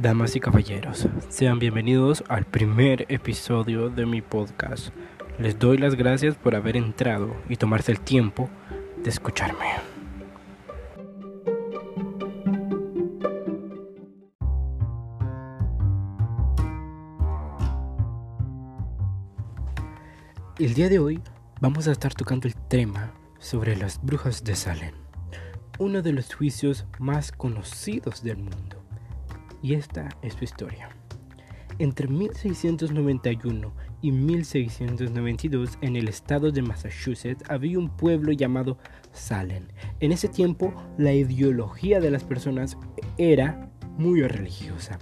Damas y caballeros, sean bienvenidos al primer episodio de mi podcast. Les doy las gracias por haber entrado y tomarse el tiempo de escucharme. El día de hoy vamos a estar tocando el tema sobre las brujas de Salem, uno de los juicios más conocidos del mundo y esta es su historia. Entre 1691 y 1692 en el estado de Massachusetts había un pueblo llamado Salem. En ese tiempo la ideología de las personas era muy religiosa.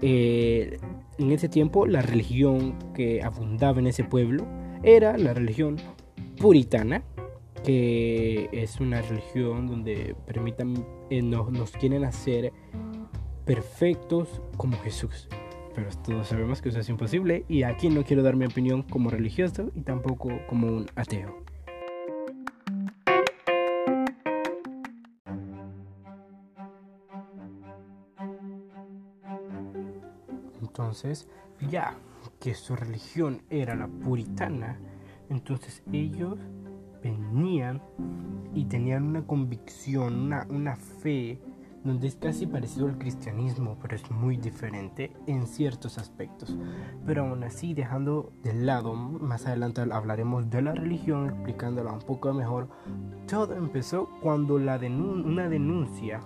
Eh, en ese tiempo la religión que abundaba en ese pueblo era la religión puritana, que es una religión donde permitan, eh, nos, nos quieren hacer perfectos como Jesús. Pero todos sabemos que eso es imposible y aquí no quiero dar mi opinión como religioso y tampoco como un ateo. Entonces, ya que su religión era la puritana, entonces ellos venían y tenían una convicción, una, una fe donde es casi parecido al cristianismo, pero es muy diferente en ciertos aspectos. Pero aún así, dejando de lado, más adelante hablaremos de la religión, explicándola un poco mejor, todo empezó cuando la una denuncia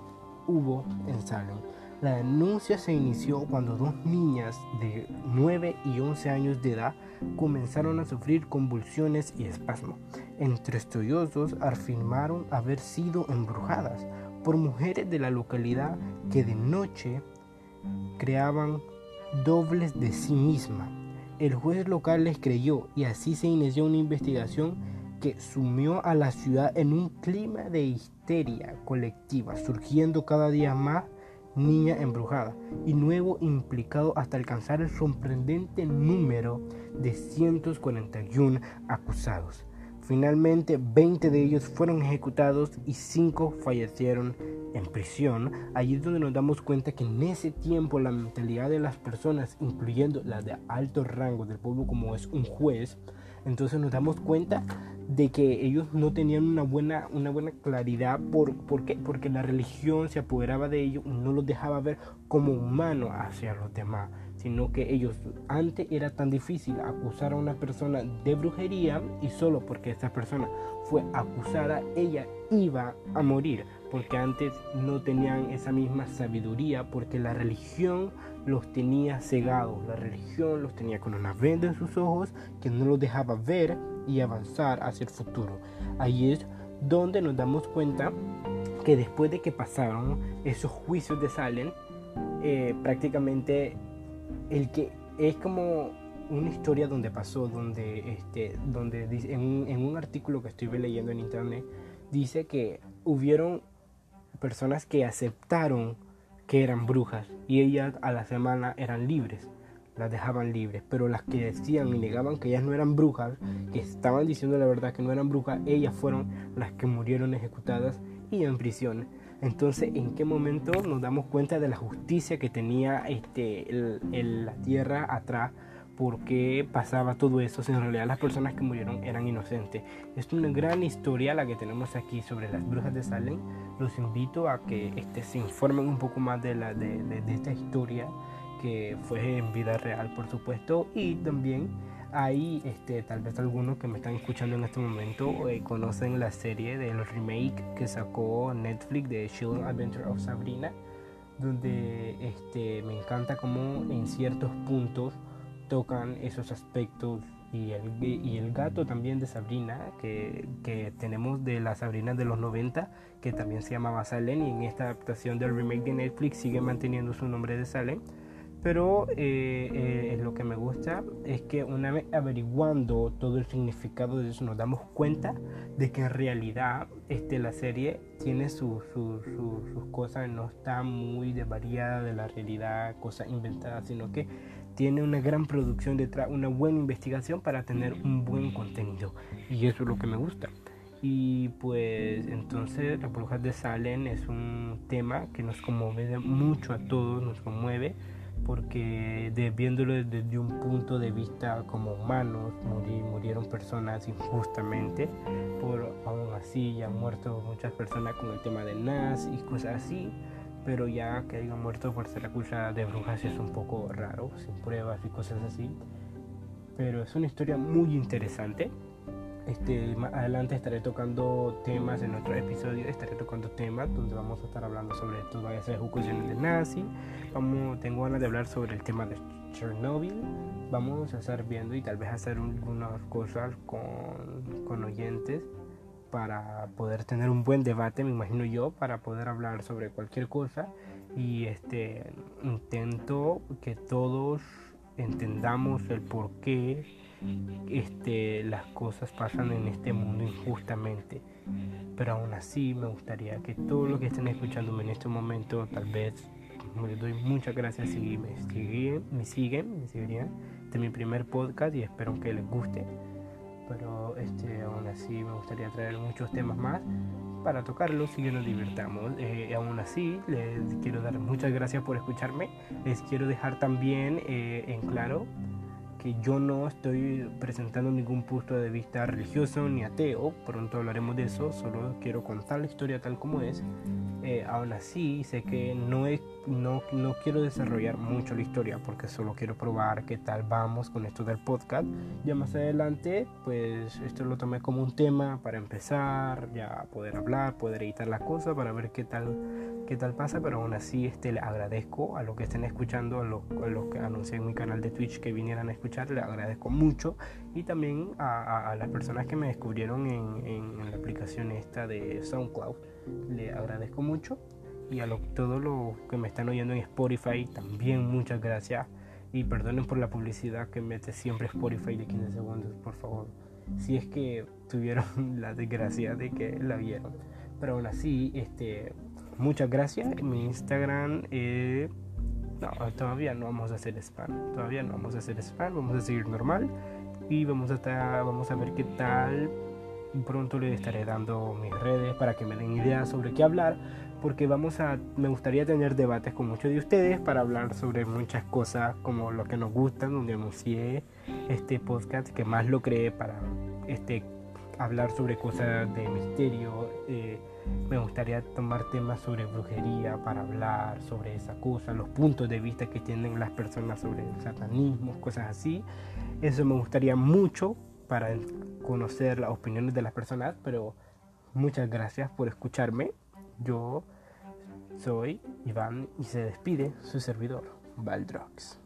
hubo en Salem. La denuncia se inició cuando dos niñas de 9 y 11 años de edad comenzaron a sufrir convulsiones y espasmos. Entre estudiosos afirmaron haber sido embrujadas por mujeres de la localidad que de noche creaban dobles de sí misma. El juez local les creyó y así se inició una investigación que sumió a la ciudad en un clima de histeria colectiva, surgiendo cada día más niña embrujada y nuevo implicado hasta alcanzar el sorprendente número de 141 acusados. Finalmente, 20 de ellos fueron ejecutados y 5 fallecieron en prisión. Allí es donde nos damos cuenta que en ese tiempo la mentalidad de las personas, incluyendo la de alto rango del pueblo como es un juez, entonces nos damos cuenta de que ellos no tenían una buena, una buena claridad por, ¿por qué? porque la religión se apoderaba de ellos no los dejaba ver como humanos hacia los demás sino que ellos antes era tan difícil acusar a una persona de brujería y solo porque esa persona fue acusada ella iba a morir porque antes no tenían esa misma sabiduría porque la religión los tenía cegados la religión los tenía con una venda en sus ojos que no los dejaba ver y avanzar hacia el futuro. Ahí es donde nos damos cuenta que después de que pasaron esos juicios de Salem eh, prácticamente el que es como una historia donde pasó, donde, este, donde dice, en, un, en un artículo que estoy leyendo en internet, dice que hubieron personas que aceptaron que eran brujas y ellas a la semana eran libres, las dejaban libres, pero las que decían y negaban que ellas no eran brujas, que estaban diciendo la verdad que no eran brujas, ellas fueron las que murieron ejecutadas y en prisión. Entonces, ¿en qué momento nos damos cuenta de la justicia que tenía este, el, la tierra atrás? ¿Por qué pasaba todo eso? Si en realidad las personas que murieron eran inocentes. Es una gran historia la que tenemos aquí sobre las brujas de Salem. Los invito a que este, se informen un poco más de, la, de, de esta historia que fue en vida real, por supuesto, y también hay este, tal vez algunos que me están escuchando en este momento eh, conocen la serie del remake que sacó Netflix de Children's Adventure of Sabrina, donde este, me encanta cómo en ciertos puntos tocan esos aspectos y el, y el gato también de Sabrina, que, que, tenemos de la Sabrina de los 90, que también se llamaba Salem, y en esta adaptación del remake de Netflix sigue manteniendo su nombre de Salem. Pero eh, eh, lo que me gusta es que una vez averiguando todo el significado de eso nos damos cuenta de que en realidad este, la serie tiene sus cosas, no está muy desvariada de la realidad, cosas inventadas, sino que tiene una gran producción detrás, una buena investigación para tener un buen contenido. Y eso es lo que me gusta. Y pues entonces las brujas de Salem es un tema que nos conmueve mucho a todos, nos conmueve porque de, viéndolo desde un punto de vista como humanos, murieron personas injustamente, por aún así ya han muerto muchas personas con el tema del NAS y cosas así, pero ya que hayan muerto por ser acusadas de brujas es un poco raro, sin pruebas y cosas así, pero es una historia muy interesante este, más adelante estaré tocando temas en otro episodio, estaré tocando temas donde vamos a estar hablando sobre a ser ejecuciones de nazi, vamos, tengo ganas de hablar sobre el tema de Chernobyl, vamos a estar viendo y tal vez hacer algunas cosas con, con oyentes para poder tener un buen debate, me imagino yo, para poder hablar sobre cualquier cosa. Y este intento que todos entendamos el por qué este, las cosas pasan en este mundo injustamente. Pero aún así me gustaría que todos los que estén escuchándome en este momento, tal vez les doy muchas gracias si me siguen, me siguen, me seguirían. Este es mi primer podcast y espero que les guste. Pero este, aún así me gustaría traer muchos temas más para tocarlos y que nos divirtamos. Eh, aún así, les quiero dar muchas gracias por escucharme. Les quiero dejar también eh, en claro que yo no estoy presentando ningún punto de vista religioso ni ateo, pronto hablaremos de eso, solo quiero contar la historia tal como es. Eh, así, sé que no, es, no, no quiero desarrollar mucho la historia porque solo quiero probar qué tal vamos con esto del podcast. Ya más adelante, pues esto lo tomé como un tema para empezar, ya poder hablar, poder editar las cosas para ver qué tal qué tal pasa, pero aún así este, le agradezco a los que estén escuchando, a los, que anuncié en mi canal de Twitch que vinieran a escuchar, le agradezco mucho y también a, las personas que me descubrieron en, la aplicación esta de SoundCloud, le agradezco mucho y a todos los que me están oyendo en Spotify también muchas gracias y perdonen por la publicidad que mete siempre Spotify de 15 segundos, por favor, si es que tuvieron la desgracia de que la vieron. Pero aún así, este, muchas gracias. Mi Instagram, eh, no, todavía no vamos a hacer spam. Todavía no vamos a hacer spam. Vamos a seguir normal y vamos a estar, vamos a ver qué tal. Pronto les estaré dando mis redes para que me den ideas sobre qué hablar. Porque vamos a, me gustaría tener debates con muchos de ustedes para hablar sobre muchas cosas como lo que nos gustan, donde anuncié este podcast que más lo creé para este hablar sobre cosas de misterio. Eh, me gustaría tomar temas sobre brujería para hablar sobre esa cosa, los puntos de vista que tienen las personas sobre el satanismo, cosas así. Eso me gustaría mucho para conocer las opiniones de las personas, pero muchas gracias por escucharme. Yo soy Iván y se despide su servidor, Valdrox.